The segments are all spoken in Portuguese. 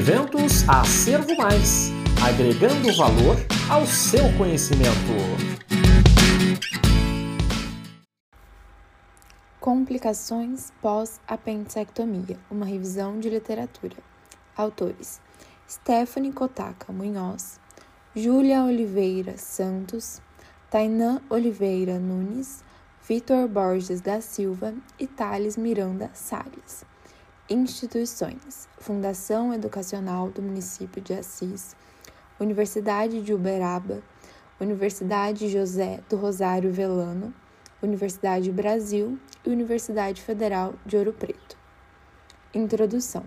Eventos Acervo Mais agregando valor ao seu conhecimento. Complicações pós-apendicectomia, uma revisão de literatura. Autores: Stephanie Kotaka Munhoz, Júlia Oliveira Santos, Tainã Oliveira Nunes, Vitor Borges da Silva e Thales Miranda Salles. Instituições: Fundação Educacional do Município de Assis, Universidade de Uberaba, Universidade José do Rosário Velano, Universidade Brasil e Universidade Federal de Ouro Preto. Introdução: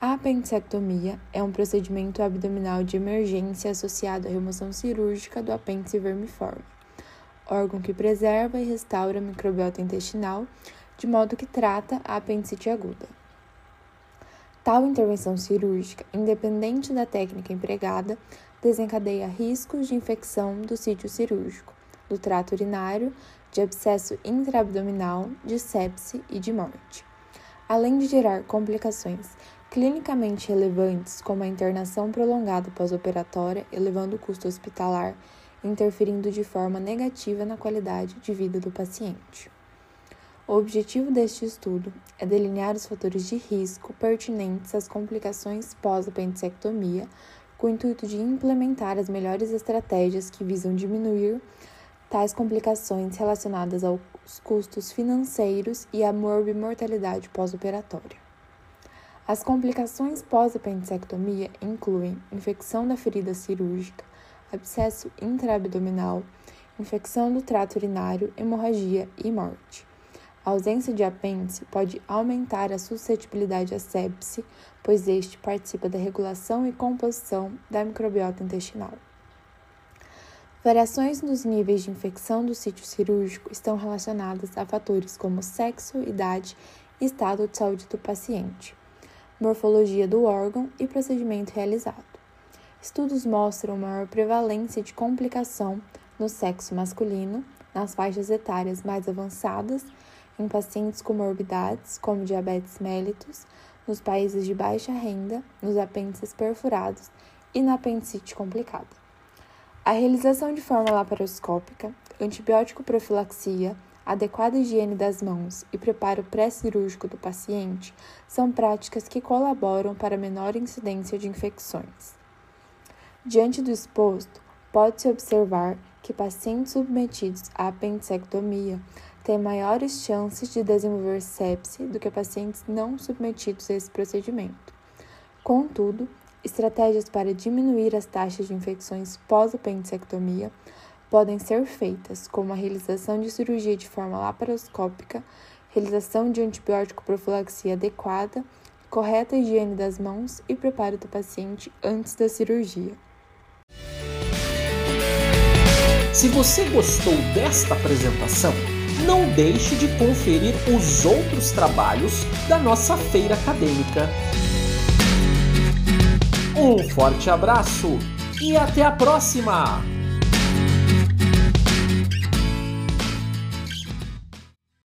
A apendicectomia é um procedimento abdominal de emergência associado à remoção cirúrgica do apêndice vermiforme, órgão que preserva e restaura a microbiota intestinal, de modo que trata a apendicite aguda. Tal intervenção cirúrgica, independente da técnica empregada, desencadeia riscos de infecção do sítio cirúrgico, do trato urinário, de abscesso intraabdominal, de sepse e de morte. Além de gerar complicações clinicamente relevantes, como a internação prolongada pós-operatória, elevando o custo hospitalar, interferindo de forma negativa na qualidade de vida do paciente. O objetivo deste estudo é delinear os fatores de risco pertinentes às complicações pós-apendicectomia, com o intuito de implementar as melhores estratégias que visam diminuir tais complicações relacionadas aos custos financeiros e à morbimortalidade pós-operatória. As complicações pós-apendicectomia incluem infecção da ferida cirúrgica, abscesso intraabdominal, infecção do trato urinário, hemorragia e morte. A ausência de apêndice pode aumentar a suscetibilidade à sepse, pois este participa da regulação e composição da microbiota intestinal. Variações nos níveis de infecção do sítio cirúrgico estão relacionadas a fatores como sexo, idade e estado de saúde do paciente, morfologia do órgão e procedimento realizado. Estudos mostram maior prevalência de complicação no sexo masculino, nas faixas etárias mais avançadas em pacientes com morbidades, como diabetes mellitus, nos países de baixa renda, nos apêndices perfurados e na apendicite complicada. A realização de forma laparoscópica, antibiótico profilaxia, adequada higiene das mãos e preparo pré-cirúrgico do paciente são práticas que colaboram para menor incidência de infecções. Diante do exposto, pode-se observar que pacientes submetidos à apendicectomia têm maiores chances de desenvolver sepse do que pacientes não submetidos a esse procedimento. Contudo, estratégias para diminuir as taxas de infecções pós-apendicectomia podem ser feitas, como a realização de cirurgia de forma laparoscópica, realização de antibiótico profilaxia adequada, correta higiene das mãos e preparo do paciente antes da cirurgia. Se você gostou desta apresentação, não deixe de conferir os outros trabalhos da nossa feira acadêmica. Um forte abraço e até a próxima!